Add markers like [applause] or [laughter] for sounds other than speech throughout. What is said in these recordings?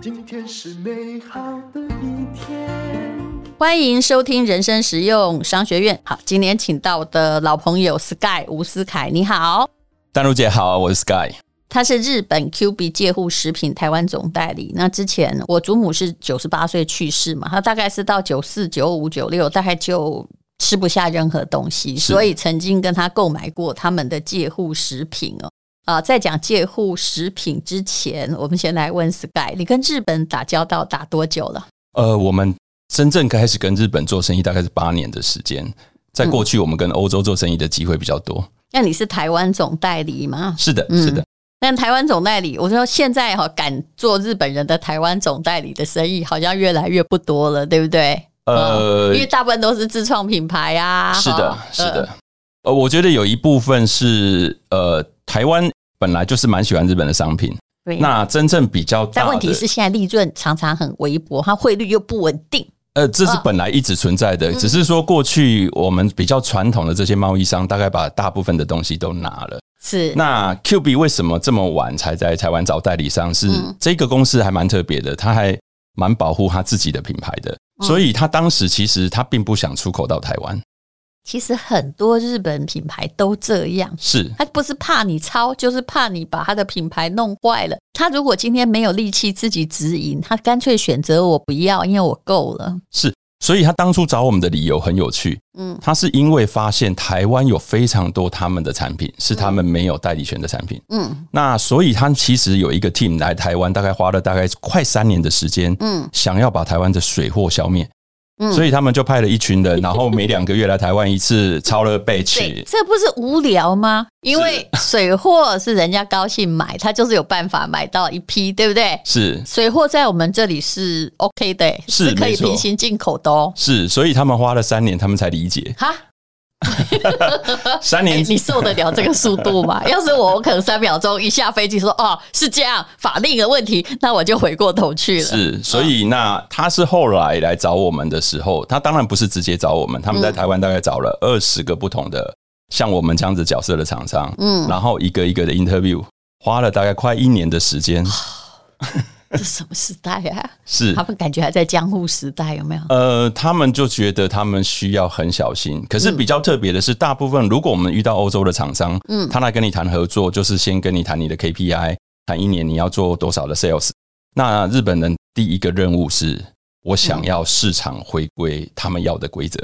今天是美好的一天。欢迎收听人生实用商学院。好，今年请到的老朋友 Sky 吴思凯，你好，丹如姐好，我是 Sky。他是日本 QB 介护食品台湾总代理。那之前我祖母是九十八岁去世嘛，他大概是到九四、九五、九六，大概就吃不下任何东西，所以曾经跟他购买过他们的介护食品哦。啊，在讲介护食品之前，我们先来问 Sky，你跟日本打交道打多久了？呃，我们真正开始跟日本做生意大概是八年的时间。在过去，我们跟欧洲做生意的机会比较多。嗯、那你是台湾总代理吗？是的，是的。嗯但台湾总代理，我说现在哈敢做日本人的台湾总代理的生意，好像越来越不多了，对不对？呃，因为大部分都是自创品牌啊。是的，是的。呃，我觉得有一部分是呃，台湾本来就是蛮喜欢日本的商品。对。那真正比较大，但问题是现在利润常常很微薄，它汇率又不稳定。呃，这是本来一直存在的，只是说过去我们比较传统的这些贸易商，大概把大部分的东西都拿了。是，那 QB 为什么这么晚才在台湾找代理商？是这个公司还蛮特别的，他还蛮保护他自己的品牌的，所以他当时其实他并不想出口到台湾。其实很多日本品牌都这样，是他不是怕你抄，就是怕你把他的品牌弄坏了。他如果今天没有力气自己直营，他干脆选择我不要，因为我够了。是。所以他当初找我们的理由很有趣，嗯，他是因为发现台湾有非常多他们的产品是他们没有代理权的产品，嗯，那所以他其实有一个 team 来台湾，大概花了大概快三年的时间，嗯，想要把台湾的水货消灭。所以他们就派了一群人，然后每两个月来台湾一次，超了 batch。这不是无聊吗？因为水货是人家高兴买，他就是有办法买到一批，对不对？是水货在我们这里是 OK 的，是可以平行进口的哦。是，所以他们花了三年，他们才理解。哈。[laughs] 三年、欸，你受得了这个速度吗？[laughs] 要是我，我可能三秒钟一下飞机说哦，是这样，法令的问题，那我就回过头去了。是，所以那他是后来来找我们的时候，他当然不是直接找我们，他们在台湾大概找了二十个不同的像我们这样子角色的厂商，嗯，然后一个一个的 interview，花了大概快一年的时间。[sighs] [laughs] [sighs] [laughs] 这什么时代啊？是他们感觉还在江户时代，有没有？呃，他们就觉得他们需要很小心。可是比较特别的是，大部分如果我们遇到欧洲的厂商，嗯，他来跟你谈合作，就是先跟你谈你的 KPI，谈一年你要做多少的 sales。那日本人第一个任务是，我想要市场回归他们要的规则。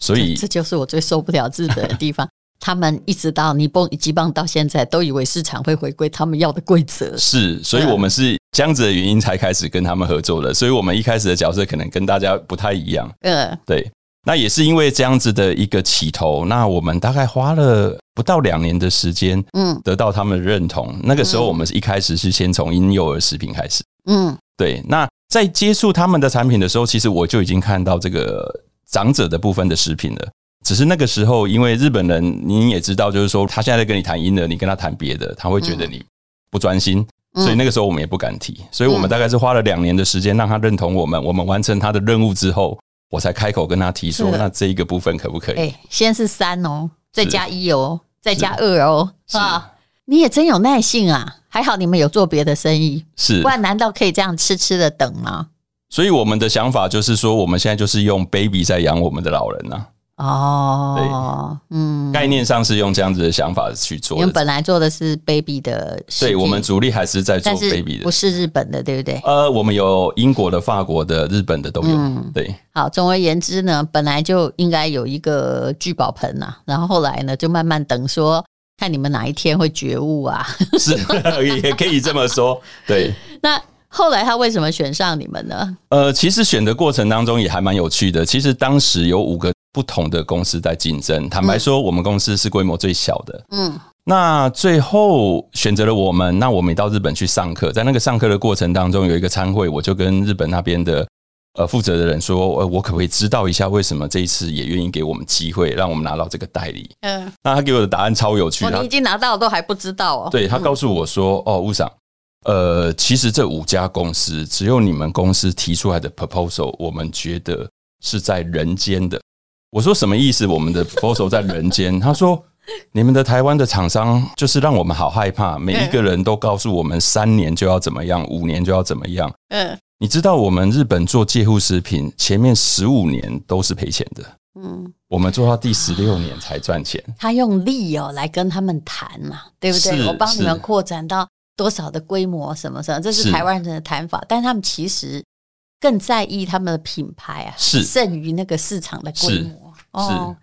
所以这就是我最受不了日本的地方。他们一直到尼邦、吉邦到现在，都以为市场会回归他们要的规则。是，所以我们是这样子的原因才开始跟他们合作的。所以我们一开始的角色可能跟大家不太一样。嗯，对。那也是因为这样子的一个起头，那我们大概花了不到两年的时间，嗯，得到他们的认同。那个时候，我们是一开始是先从婴幼儿食品开始。嗯，对。那在接触他们的产品的时候，其实我就已经看到这个长者的部分的食品了。只是那个时候，因为日本人你也知道，就是说他现在在跟你谈婴儿，你跟他谈别的，他会觉得你不专心，所以那个时候我们也不敢提。所以我们大概是花了两年的时间让他认同我们，我们完成他的任务之后，我才开口跟他提说，那这一个部分可不可以？哎，先是三哦，再加一哦，再加二哦，啊，你也真有耐性啊！还好你们有做别的生意，是，不然难道可以这样痴痴的等吗？所以我们的想法就是说，我们现在就是用 baby 在养我们的老人呐。哦，嗯，概念上是用这样子的想法去做。因为本来做的是 baby 的，对，我们主力还是在做 baby 的，不是日本的，对不对？呃，我们有英国的、法国的、日本的都有。嗯，对。好，总而言之呢，本来就应该有一个聚宝盆呐，然后后来呢，就慢慢等说，看你们哪一天会觉悟啊？是，[laughs] 也可以这么说。对。[laughs] 那后来他为什么选上你们呢？呃，其实选的过程当中也还蛮有趣的。其实当时有五个。不同的公司在竞争。坦白说，我们公司是规模最小的。嗯，那最后选择了我们。那我们也到日本去上课，在那个上课的过程当中，有一个参会，我就跟日本那边的呃负责的人说：“呃，我可不可以知道一下，为什么这一次也愿意给我们机会，让我们拿到这个代理？”嗯，那他给我的答案超有趣。你已经拿到了都还不知道哦。对，他告诉我说：“哦，吴桑，呃，其实这五家公司只有你们公司提出来的 proposal，我们觉得是在人间的。”我说什么意思？我们的 proposal 在人间。[laughs] 他说你们的台湾的厂商就是让我们好害怕，每一个人都告诉我们三年就要怎么样，五年就要怎么样。嗯，你知道我们日本做介护食品，前面十五年都是赔钱的。嗯，我们做到第十六年才赚钱。他用利哦来跟他们谈嘛，对不对？我帮你们扩展到多少的规模，什么什么，这是台湾人的谈法。但他们其实更在意他们的品牌啊，是胜于那个市场的规模。哦，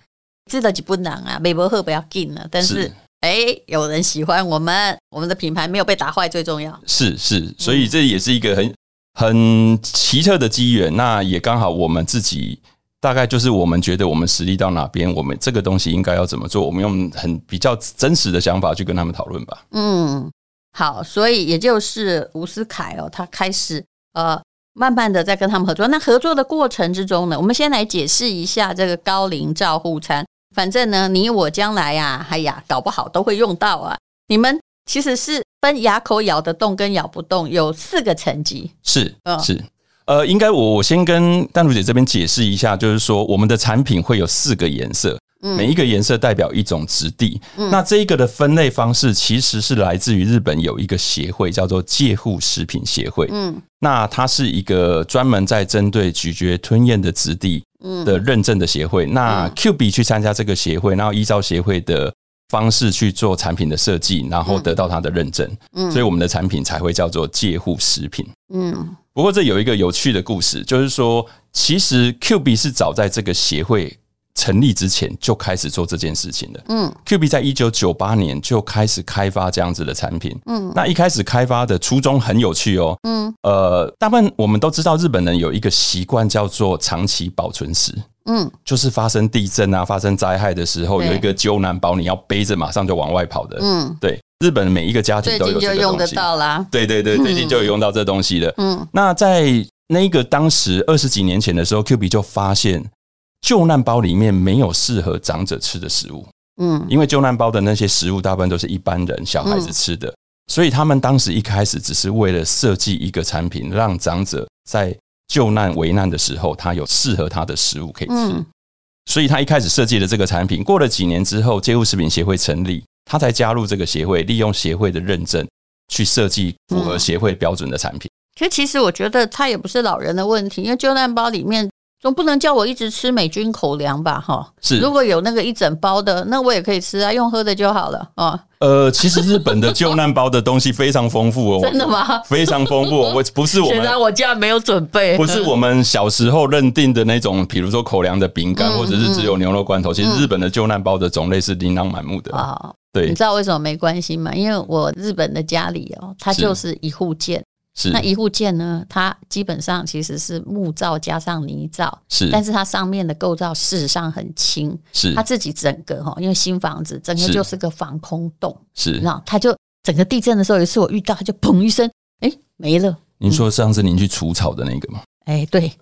知道就不难啊，美博赫不要紧了。但是，哎，有人喜欢我们，我们的品牌没有被打坏最重要。是是，所以这也是一个很很奇特的机缘。那也刚好我们自己。大概就是我们觉得我们实力到哪边，我们这个东西应该要怎么做，我们用很比较真实的想法去跟他们讨论吧。嗯，好，所以也就是吴思凯哦，他开始呃，慢慢的在跟他们合作。那合作的过程之中呢，我们先来解释一下这个高龄照护餐。反正呢，你我将来呀，哎呀，搞不好都会用到啊。你们其实是分牙口咬得动跟咬不动，有四个层级。是，嗯，是。呃，应该我我先跟丹如姐这边解释一下，就是说我们的产品会有四个颜色，每一个颜色代表一种质地。那这一个的分类方式其实是来自于日本有一个协会叫做介护食品协会。嗯，那它是一个专门在针对咀嚼吞咽的质地的认证的协会。那 QB 去参加这个协会，然后依照协会的方式去做产品的设计，然后得到它的认证。嗯，所以我们的产品才会叫做介护食品。嗯。不过这有一个有趣的故事，就是说，其实 QB 是早在这个协会成立之前就开始做这件事情的。嗯，QB 在一九九八年就开始开发这样子的产品。嗯，那一开始开发的初衷很有趣哦。嗯，呃，大部分我们都知道，日本人有一个习惯叫做长期保存食。嗯，就是发生地震啊、发生灾害的时候，有一个救难包，你要背着马上就往外跑的。嗯，对。日本每一个家庭都有这个东西，最近就用得到啦。对对对，最近就有用到这东西了。嗯，那在那个当时二十几年前的时候，QB 就发现救难包里面没有适合长者吃的食物。嗯，因为救难包的那些食物大部分都是一般人、小孩子吃的，所以他们当时一开始只是为了设计一个产品，让长者在救难危难的时候，他有适合他的食物可以吃。所以他一开始设计了这个产品。过了几年之后，介护食品协会成立。他才加入这个协会，利用协会的认证去设计符合协会标准的产品。可其实我觉得他也不是老人的问题，因为救难包里面总不能叫我一直吃美军口粮吧？哈，是。如果有那个一整包的，那我也可以吃啊，用喝的就好了啊。呃，其实日本的救难包的东西非常丰富哦，[laughs] 真的吗？非常丰富，我不是我们，[laughs] 现在我家没有准备，不是我们小时候认定的那种，比如说口粮的饼干，或者是只有牛肉罐头。其实日本的救难包的种类是琳琅满目的啊。对，你知道为什么没关系吗？因为我日本的家里哦，它就是一户建，是。那一户建呢，它基本上其实是木造加上泥造，是，但是它上面的构造事实上很轻，是。它自己整个哈，因为新房子整个就是个防空洞，是，然后它就整个地震的时候，有一次我遇到，它就砰一声，哎，没了。您说上次您去除草的那个吗？哎，对，[laughs]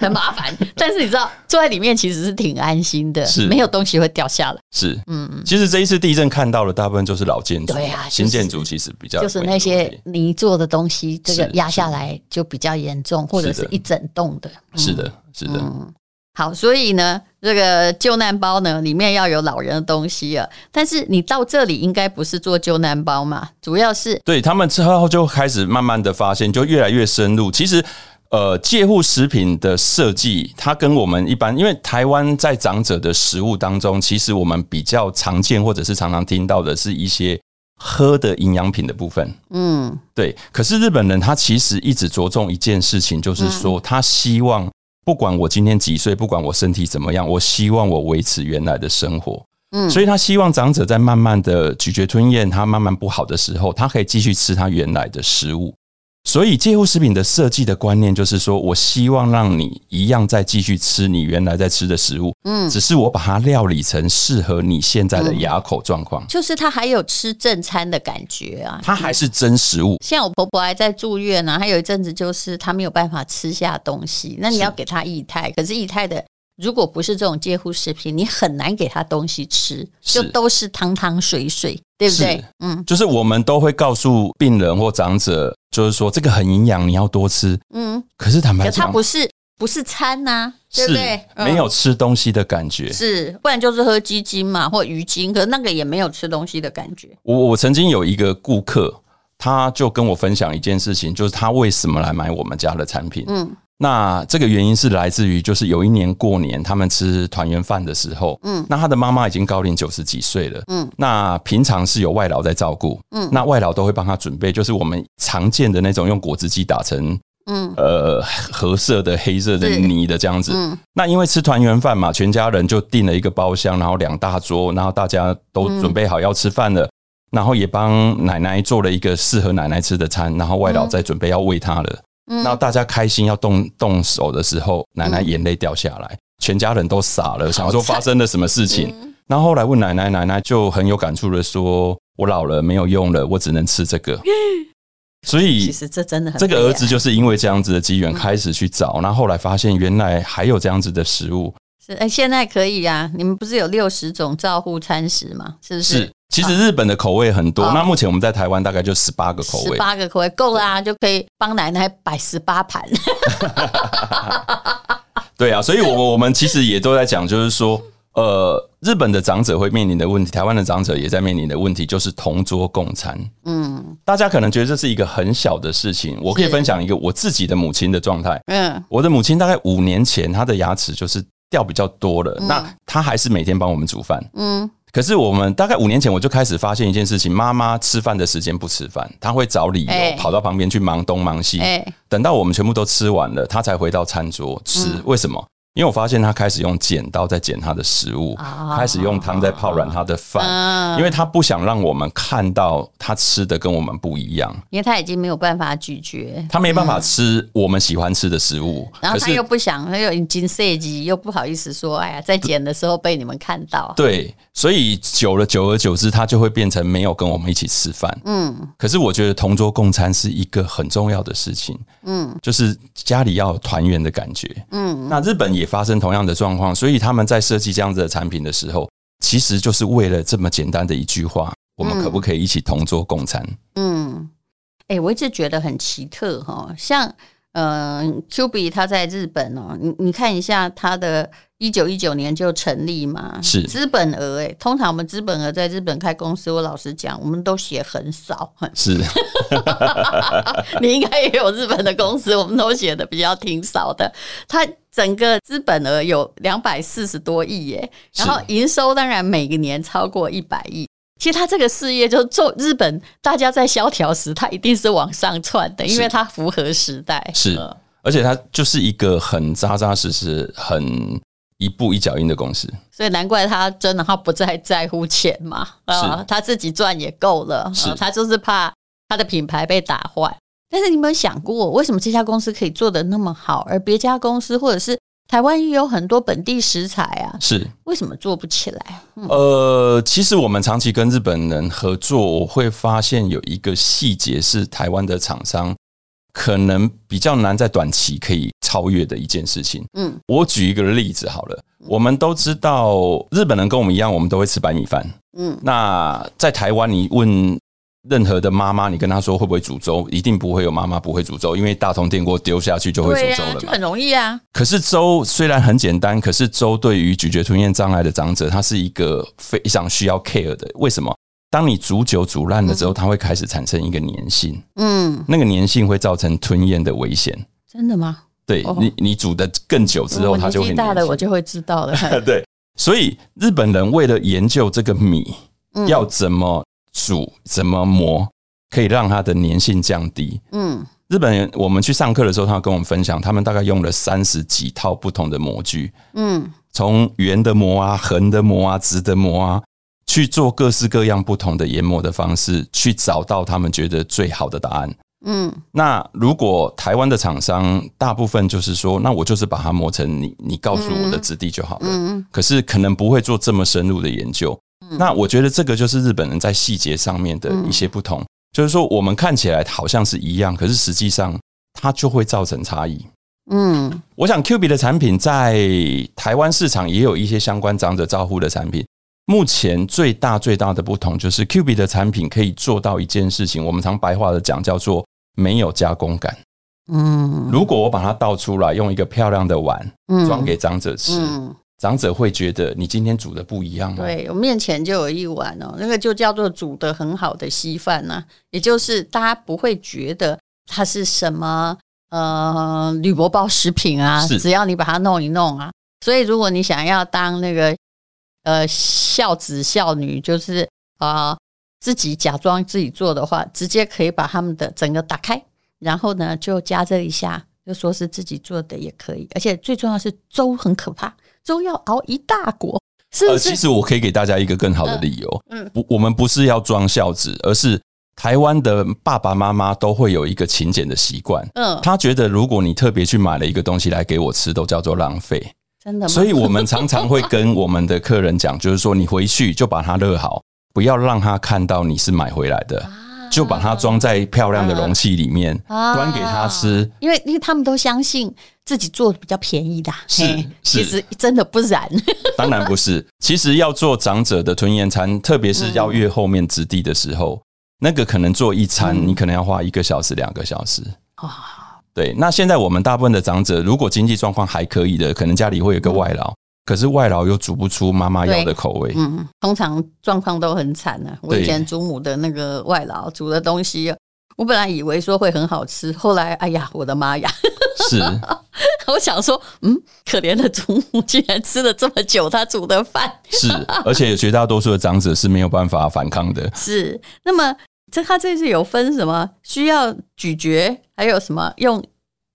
很麻烦。但是你知道，坐在里面其实是挺安心的，是没有东西会掉下来。是，嗯，其实这一次地震看到的大部分就是老建筑，对啊，新建筑其实比较就是那些泥做的东西，这个压下来就比较严重，或者是一整栋的。是的，是的。好，所以呢，这个救难包呢，里面要有老人的东西啊。但是你到这里应该不是做救难包嘛，主要是对他们之后就开始慢慢的发现，就越来越深入。其实，呃，介护食品的设计，它跟我们一般，因为台湾在长者的食物当中，其实我们比较常见或者是常常听到的是一些喝的营养品的部分。嗯，对。可是日本人他其实一直着重一件事情，就是说他希望。不管我今天几岁，不管我身体怎么样，我希望我维持原来的生活。嗯，所以他希望长者在慢慢的咀嚼吞咽，他慢慢不好的时候，他可以继续吃他原来的食物。所以介护食品的设计的观念就是说，我希望让你一样再继续吃你原来在吃的食物，嗯，只是我把它料理成适合你现在的牙口状况，就是它还有吃正餐的感觉啊，它还是真食物。像我婆婆还在住院呢，啊，还有一阵子就是她没有办法吃下东西，那你要给她液态，可是液态的。如果不是这种介护食品，你很难给他东西吃，就都是汤汤水水，对不对？嗯，就是我们都会告诉病人或长者，就是说这个很营养，你要多吃。嗯，可是坦白讲，它不是不是餐呐、啊。对不对？没有吃东西的感觉，是，不然就是喝鸡精嘛，或鱼精，可是那个也没有吃东西的感觉。我我曾经有一个顾客，他就跟我分享一件事情，就是他为什么来买我们家的产品。嗯，那这个原因是来自于，就是有一年过年，他们吃团圆饭的时候，嗯，那他的妈妈已经高龄九十几岁了，嗯，那平常是有外劳在照顾，嗯，那外劳都会帮他准备，就是我们常见的那种用果汁机打成。嗯，呃，褐色的、黑色的泥的这样子。嗯，那因为吃团圆饭嘛，全家人就订了一个包厢，然后两大桌，然后大家都准备好要吃饭了，然后也帮奶奶做了一个适合奶奶吃的餐，然后外劳在准备要喂她了。嗯，然后大家开心要动动手的时候，奶奶眼泪掉下来，全家人都傻了，想说发生了什么事情。那后后来问奶奶，奶奶就很有感触的说：“我老了，没有用了，我只能吃这个。[laughs] ”所以，其实这真的很这个儿子就是因为这样子的机缘开始去找，然后后来发现原来还有这样子的食物。是，哎，现在可以啊！你们不是有六十种照护餐食吗？是不是？是，其实日本的口味很多。那目前我们在台湾大概就十八个口味，十八个口味够啦，啊，就可以帮奶奶摆十八盘。[laughs] 对啊，所以我我们其实也都在讲，就是说。呃，日本的长者会面临的问题，台湾的长者也在面临的问题，就是同桌共餐。嗯，大家可能觉得这是一个很小的事情，我可以分享一个我自己的母亲的状态。嗯，我的母亲大概五年前，她的牙齿就是掉比较多了，那她还是每天帮我们煮饭。嗯，可是我们大概五年前我就开始发现一件事情：妈妈吃饭的时间不吃饭，她会找理由跑到旁边去忙东忙西。等到我们全部都吃完了，她才回到餐桌吃。为什么？因为我发现他开始用剪刀在剪他的食物，开始用汤在泡软他的饭，因为他不想让我们看到他吃的跟我们不一样，因为他已经没有办法咀嚼，他没办法吃我们喜欢吃的食物，然后他又不想，他又已经设计，又不好意思说，哎呀，在剪的时候被你们看到，对，所以久了，久而久之，他就会变成没有跟我们一起吃饭。嗯，可是我觉得同桌共餐是一个很重要的事情，嗯，就是家里要有团圆的感觉，嗯，那日本也。发生同样的状况，所以他们在设计这样子的产品的时候，其实就是为了这么简单的一句话：我们可不可以一起同桌共餐？嗯，哎、欸，我一直觉得很奇特哈，像。嗯，QB 它在日本哦，你你看一下它的一九一九年就成立嘛，是。资本额哎，通常我们资本额在日本开公司，我老实讲，我们都写很少，是，[laughs] 你应该也有日本的公司，我们都写的比较挺少的，它整个资本额有两百四十多亿耶，然后营收当然每个年超过一百亿。其实他这个事业就做日本，大家在萧条时，他一定是往上窜的，因为他符合时代。是，而且他就是一个很扎扎实实、很一步一脚印的公司。所以难怪他真的他不再在乎钱嘛，啊，他自己赚也够了。是，他就是怕他的品牌被打坏。但是你有没有想过，为什么这家公司可以做得那么好，而别家公司或者是？台湾也有很多本地食材啊，是为什么做不起来？嗯、呃，其实我们长期跟日本人合作，我会发现有一个细节是台湾的厂商可能比较难在短期可以超越的一件事情。嗯，我举一个例子好了，我们都知道日本人跟我们一样，我们都会吃白米饭。嗯，那在台湾，你问。任何的妈妈，你跟她说会不会煮粥，一定不会有妈妈不会煮粥，因为大同电锅丢下去就会煮粥了嘛，就很容易啊。可是粥虽然很简单，可是粥对于咀嚼吞咽障碍的长者，它是一个非常需要 care 的。为什么？当你煮久煮烂了之后，它会开始产生一个粘性，嗯，那个粘性会造成吞咽的危险。真的吗？对你，你煮的更久之后，它就会粘。大的我就会知道了。[laughs] 对，所以日本人为了研究这个米要怎么。煮怎么磨可以让它的粘性降低？嗯，日本人我们去上课的时候，他跟我们分享，他们大概用了三十几套不同的模具，嗯，从圆的磨啊、横的磨啊、直的磨啊，去做各式各样不同的研磨的方式，去找到他们觉得最好的答案。嗯，那如果台湾的厂商大部分就是说，那我就是把它磨成你你告诉我的质地就好了。嗯，可是可能不会做这么深入的研究。那我觉得这个就是日本人在细节上面的一些不同，就是说我们看起来好像是一样，可是实际上它就会造成差异。嗯，我想 QB 的产品在台湾市场也有一些相关长者照护的产品。目前最大最大的不同就是 QB 的产品可以做到一件事情，我们常白话的讲叫做没有加工感。嗯，如果我把它倒出来，用一个漂亮的碗装给长者吃，嗯、长者会觉得你今天煮的不一样吗？对，我面前就有一碗哦，那个就叫做煮的很好的稀饭呐，也就是大家不会觉得它是什么呃铝箔包食品啊，只要你把它弄一弄啊。所以如果你想要当那个呃孝子孝女，就是啊、呃、自己假装自己做的话，直接可以把他们的整个打开。然后呢，就加热一下，就说是自己做的也可以。而且最重要是粥很可怕，粥要熬一大锅，是不是？呃，其实我可以给大家一个更好的理由，嗯，不，我们不是要装孝子，而是台湾的爸爸妈妈都会有一个勤俭的习惯，嗯，他觉得如果你特别去买了一个东西来给我吃，都叫做浪费，真的吗？所以我们常常会跟我们的客人讲，就是说你回去就把它热好，不要让他看到你是买回来的。[laughs] 就把它装在漂亮的容器里面，端给他吃。因为因为他们都相信自己做的比较便宜的，是，其实真的不然。[laughs] 当然不是，其实要做长者的吞咽餐，特别是要越后面质地的时候，那个可能做一餐，你可能要花一个小时、两个小时。对。那现在我们大部分的长者，如果经济状况还可以的，可能家里会有个外劳。可是外劳又煮不出妈妈要的口味，嗯，通常状况都很惨呢、啊。我以前祖母的那个外劳煮的东西，我本来以为说会很好吃，后来哎呀，我的妈呀！是，[laughs] 我想说，嗯，可怜的祖母竟然吃了这么久她煮的饭，是，而且绝大多数的长者是没有办法反抗的。[laughs] 是，那么这他这次有分什么需要咀嚼，还有什么用？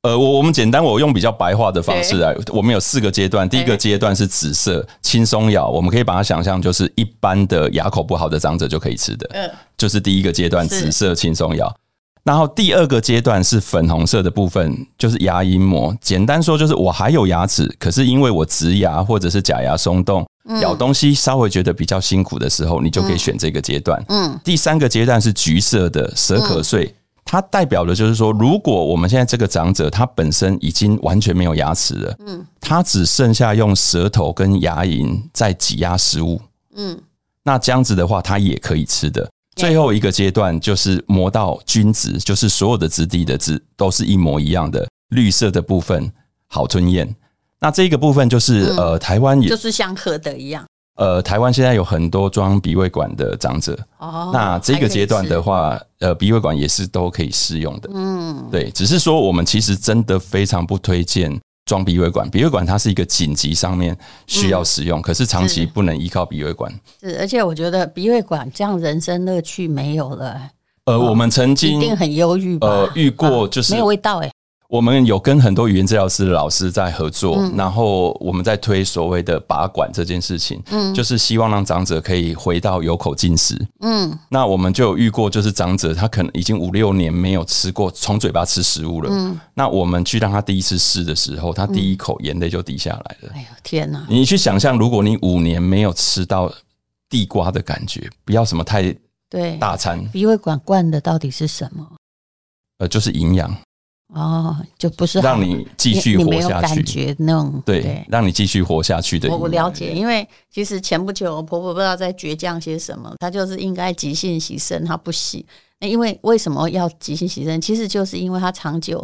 呃，我我们简单，我用比较白话的方式来。我们有四个阶段，第一个阶段是紫色轻松咬，我们可以把它想象就是一般的牙口不好的长者就可以吃的，嗯，就是第一个阶段紫色轻松咬。然后第二个阶段是粉红色的部分，就是牙龈膜。简单说就是我还有牙齿，可是因为我植牙或者是假牙松动，咬东西稍微觉得比较辛苦的时候，你就可以选这个阶段。嗯，第三个阶段是橘色的舌可碎。它代表的就是说，如果我们现在这个长者他本身已经完全没有牙齿了，嗯，他只剩下用舌头跟牙龈在挤压食物，嗯，那这样子的话，他也可以吃的。最后一个阶段就是磨到均质，就是所有的质地的质都是一模一样的，绿色的部分好吞咽。那这个部分就是呃，台湾也就是像喝的一样。呃，台湾现在有很多装鼻胃管的长者，哦，那这个阶段的话，呃，鼻胃管也是都可以适用的，嗯，对，只是说我们其实真的非常不推荐装鼻胃管，鼻胃管它是一个紧急上面需要使用，嗯，可是长期不能依靠鼻胃管。是，而且我觉得鼻胃管这样人生乐趣没有了。呃，我们曾经一定很忧郁吧？呃，遇过就是，啊，没有味道哎。我们有跟很多语言治疗师的老师在合作，嗯、然后我们在推所谓的拔管这件事情，嗯，就是希望让长者可以回到有口进食，嗯，那我们就有遇过，就是长者他可能已经五六年没有吃过从嘴巴吃食物了，嗯，那我们去让他第一次试的时候，他第一口眼泪就滴下来了，哎呦天哪！你去想象，如果你五年没有吃到地瓜的感觉，不要什么太对。大餐，鼻胃管灌的到底是什么？呃，就是营养。哦，就不是让你继续活下去，感觉那种对，对，让你继续活下去的。我我了解，因为其实前不久我婆婆不知道在倔强些什么，她就是应该急性洗肾，她不洗。那因为为什么要急性洗肾？其实就是因为她长久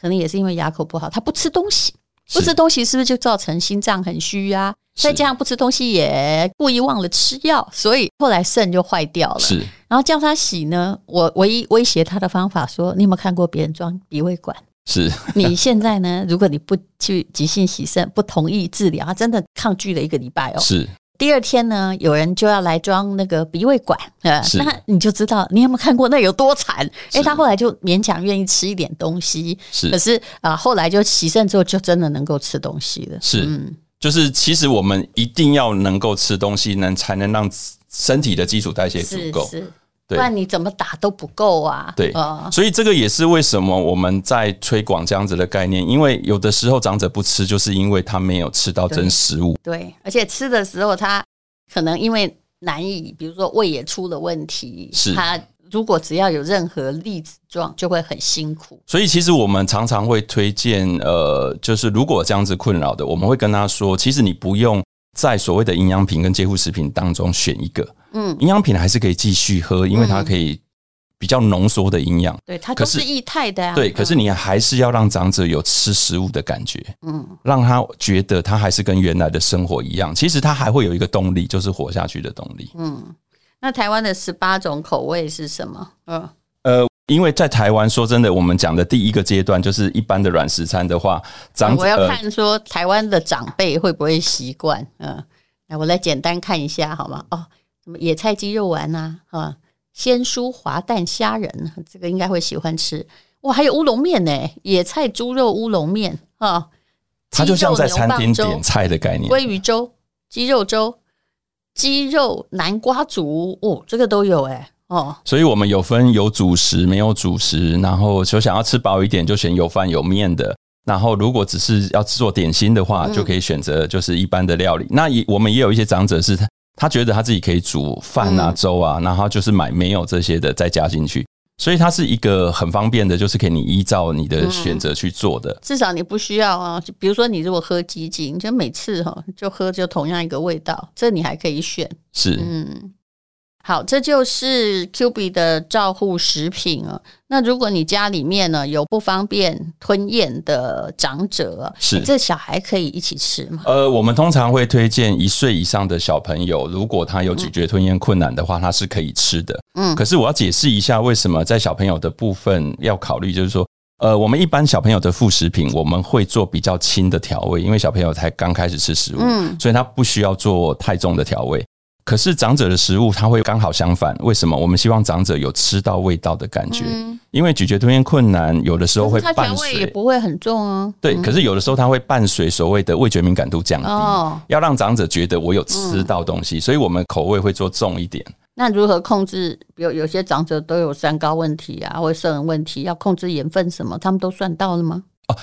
可能也是因为牙口不好，她不吃东西，不吃东西是不是就造成心脏很虚啊？再加上不吃东西也故意忘了吃药，所以后来肾就坏掉了。是，然后叫他洗呢，我唯一威胁他的方法说：“你有没有看过别人装鼻胃管？是 [laughs] 你现在呢？如果你不去急性洗肾，不同意治疗，他真的抗拒了一个礼拜哦。是，第二天呢，有人就要来装那个鼻胃管，呃，那你就知道你有没有看过那有多惨？哎，他后来就勉强愿意吃一点东西，是，可是啊，后来就洗肾之后，就真的能够吃东西了。是，嗯。就是其实我们一定要能够吃东西，能才能让身体的基础代谢足够，是，是，不然你怎么打都不够啊。对，所以这个也是为什么我们在推广这样子的概念，因为有的时候长者不吃，就是因为他没有吃到真食物。对，对，而且吃的时候他可能因为难以，比如说胃也出了问题，是他。如果只要有任何粒子状，就会很辛苦。所以其实我们常常会推荐，呃，就是如果这样子困扰的，我们会跟他说，其实你不用在所谓的营养品跟接护食品当中选一个，嗯，营养品还是可以继续喝，因为它可以比较浓缩的营养，对，它都是液态的啊。对，可是你还是要让长者有吃食物的感觉，嗯，让他觉得他还是跟原来的生活一样。其实他还会有一个动力，就是活下去的动力。嗯，那台湾的十八种口味是什么？嗯，呃，因为在台湾，说真的，我们讲的第一个阶段就是一般的软食餐的话，长者我要看说台湾的长辈会不会习惯。嗯，来，我来简单看一下好吗？哦，什么野菜鸡肉丸呐，啊。鲜蔬滑蛋虾仁，这个应该会喜欢吃哇！还有乌龙面呢，野菜猪肉乌龙面啊，它就像在餐厅点菜的概念。鲑鱼粥、鸡肉粥、鸡肉南瓜煮哦，这个都有哎哦。所以我们有分有主食没有主食，然后就想要吃饱一点就选有饭有面的，然后如果只是要做点心的话，就可以选择就是一般的料理。嗯、那也我们也有一些长者是。他觉得他自己可以煮饭啊、粥啊，然后就是买没有这些的再加进去，所以它是一个很方便的，就是可以你依照你的选择去做的。至少你不需要啊，就比如说你如果喝鸡精，就每次哈就喝就同样一个味道，这你还可以选。是，嗯。好，这就是 QB 的照护食品啊。那如果你家里面呢有不方便吞咽的长者，是这小孩可以一起吃吗？呃，我们通常会推荐一岁以上的小朋友，如果他有咀嚼吞咽困难的话，他是可以吃的。嗯，可是我要解释一下，为什么在小朋友的部分要考虑，就是说，呃，我们一般小朋友的副食品，我们会做比较轻的调味，因为小朋友才刚开始吃食物，嗯，所以他不需要做太重的调味。可是长者的食物，它会刚好相反。为什么？我们希望长者有吃到味道的感觉，嗯、因为咀嚼吞咽困难，有的时候会伴随也不会很重哦。对，可是有的时候它会伴随所谓的味觉敏感度降低，哦、要让长者觉得我有吃到东西，嗯、所以我们口味会做重一点。那如何控制？比如有些长者都有三高问题啊，或者摄人问题，要控制盐分什么，他们都算到了吗？哦。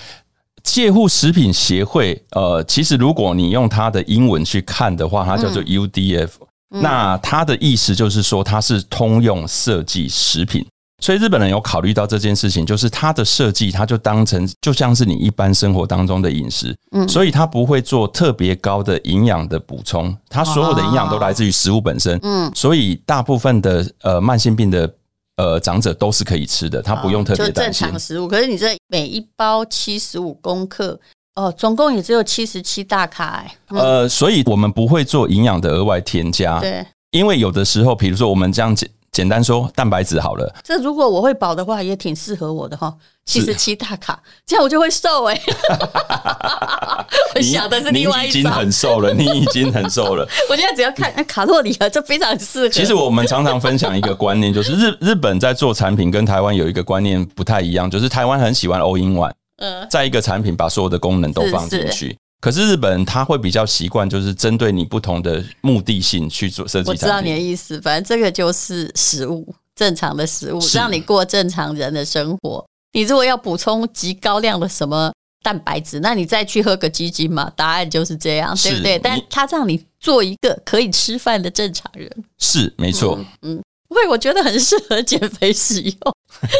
介护食品协会，呃，其实如果你用它的英文去看的话，它叫做 UDF，嗯，那它的意思就是说它是通用设计食品，所以日本人有考虑到这件事情，就是它的设计，它就当成就像是你一般生活当中的饮食，嗯，所以它不会做特别高的营养的补充，它所有的营养都来自于食物本身，嗯，所以大部分的呃慢性病的。呃，长者都是可以吃的，他不用特别担心。就正常食物，可是你这每一包七十五公克，哦，总共也只有七十七大卡，欸。嗯、呃，所以我们不会做营养的额外添加。对，因为有的时候，比如说我们这样简简单说，蛋白质好了。这如果我会饱的话，也挺适合我的哈。七十七大卡，这样我就会瘦哎、欸。[laughs] 我想的是另外一种。你已经很瘦了，[laughs] 你已经很瘦了。我现在只要看卡路里啊，就非常适合。其实我们常常分享一个观念，就是日日本在做产品跟台湾有一个观念不太一样，就是台湾很喜欢 all in one，嗯，在一个产品把所有的功能都放进去。是是，可是日本他会比较习惯，就是针对你不同的目的性去做设计。我知道你的意思，反正这个就是食物，正常的食物，让你过正常人的生活。你如果要补充极高量的什么蛋白质，那你再去喝个鸡精嘛？答案就是这样，对不对？但他让你做一个可以吃饭的正常人，是没错。嗯，不会、嗯，我觉得很适合减肥使用。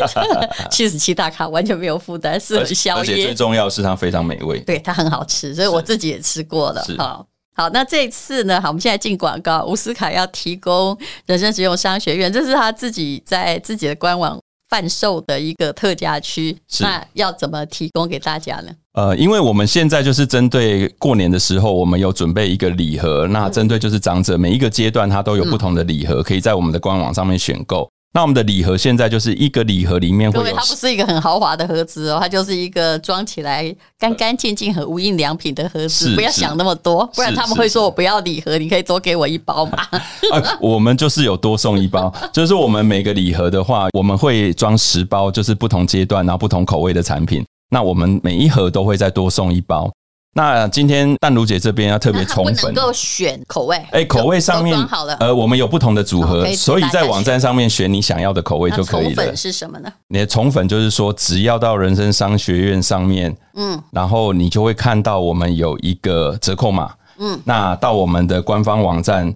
[laughs] 七十七大卡完全没有负担，适合宵夜。而且最重要是它非常美味，对，它很好吃，所以我自己也吃过了。好，好，那这一次呢？好，我们现在进广告。吴思凯要提供人生实用商学院，这是他自己在自己的官网。贩售的一个特价区，那要怎么提供给大家呢？呃，因为我们现在就是针对过年的时候，我们有准备一个礼盒。那针对就是长者每一个阶段，它都有不同的礼盒，可以在我们的官网上面选购。那我们的礼盒现在就是一个礼盒里面会有，它不是一个很豪华的盒子哦，它就是一个装起来干干净净、和无印良品的盒子。不要想那么多，不然他们会说我不要礼盒，你可以多给我一包嘛。[laughs] 啊，我们就是有多送一包，就是我们每个礼盒的话，我们会装十包，就是不同阶段然后不同口味的产品。那我们每一盒都会再多送一包。那今天淡如姐这边要特别 [laughs] 宠粉，能够选口味，哎，口味上面好了，呃，我们有不同的组合，所以在网站上面选你想要的口味就可以了。宠粉是什么呢？你的宠粉就是说，只要到人生商学院上面，嗯，然后你就会看到我们有一个折扣码，嗯，那到我们的官方网站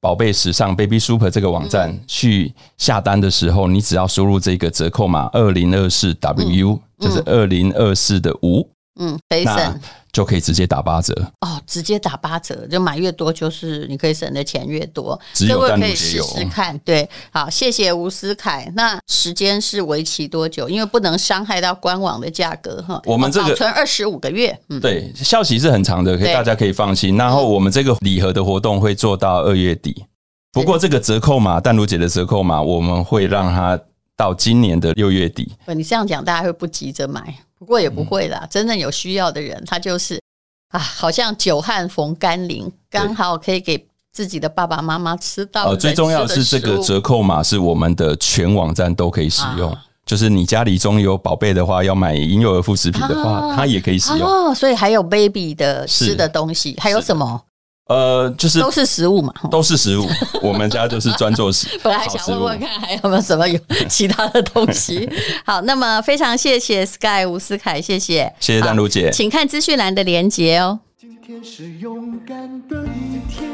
宝贝时尚 Baby Super 这个网站去下单的时候，你只要输入这个折扣码二零二四 W，就是二零二四的五。嗯，可以省。就可以直接打八折哦，直接打八折，就买越多，就是你可以省的钱越多。只有淡露洁有，试试看。对，好，谢谢吴思凯。那时间是为期多久？因为不能伤害到官网的价格哈。我们这个保存二十五个月，嗯，对，效期是很长的，可以大家可以放心。然后我们这个礼盒的活动会做到二月底，不过这个折扣码，淡如姐的折扣码，我们会让它到今年的六月底。你这样讲，大家会不急着买。不过也不会啦，嗯、真正有需要的人，他就是啊，好像久旱逢甘霖，刚好可以给自己的爸爸妈妈吃到。最重要的是这个折扣码是我们的全网站都可以使用，啊、就是你家里中有宝贝的话，要买婴幼儿副食品的话，啊、它也可以使用。哦，所以还有 baby 的吃的东西，还有什么？呃，就是都是食物嘛，都是食物。我们家就是专做食。本来想问问看还有没有什么有 [laughs] 其他的东西。好，那么非常谢谢 Sky 吴思凯，谢谢，谢谢丹如姐，请看资讯栏的连结哦。今天是勇敢的一天，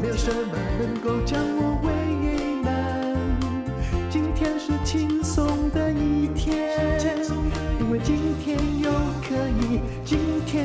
没有什么能够将我为难。今天是轻松的一天，因为今天又可以，今天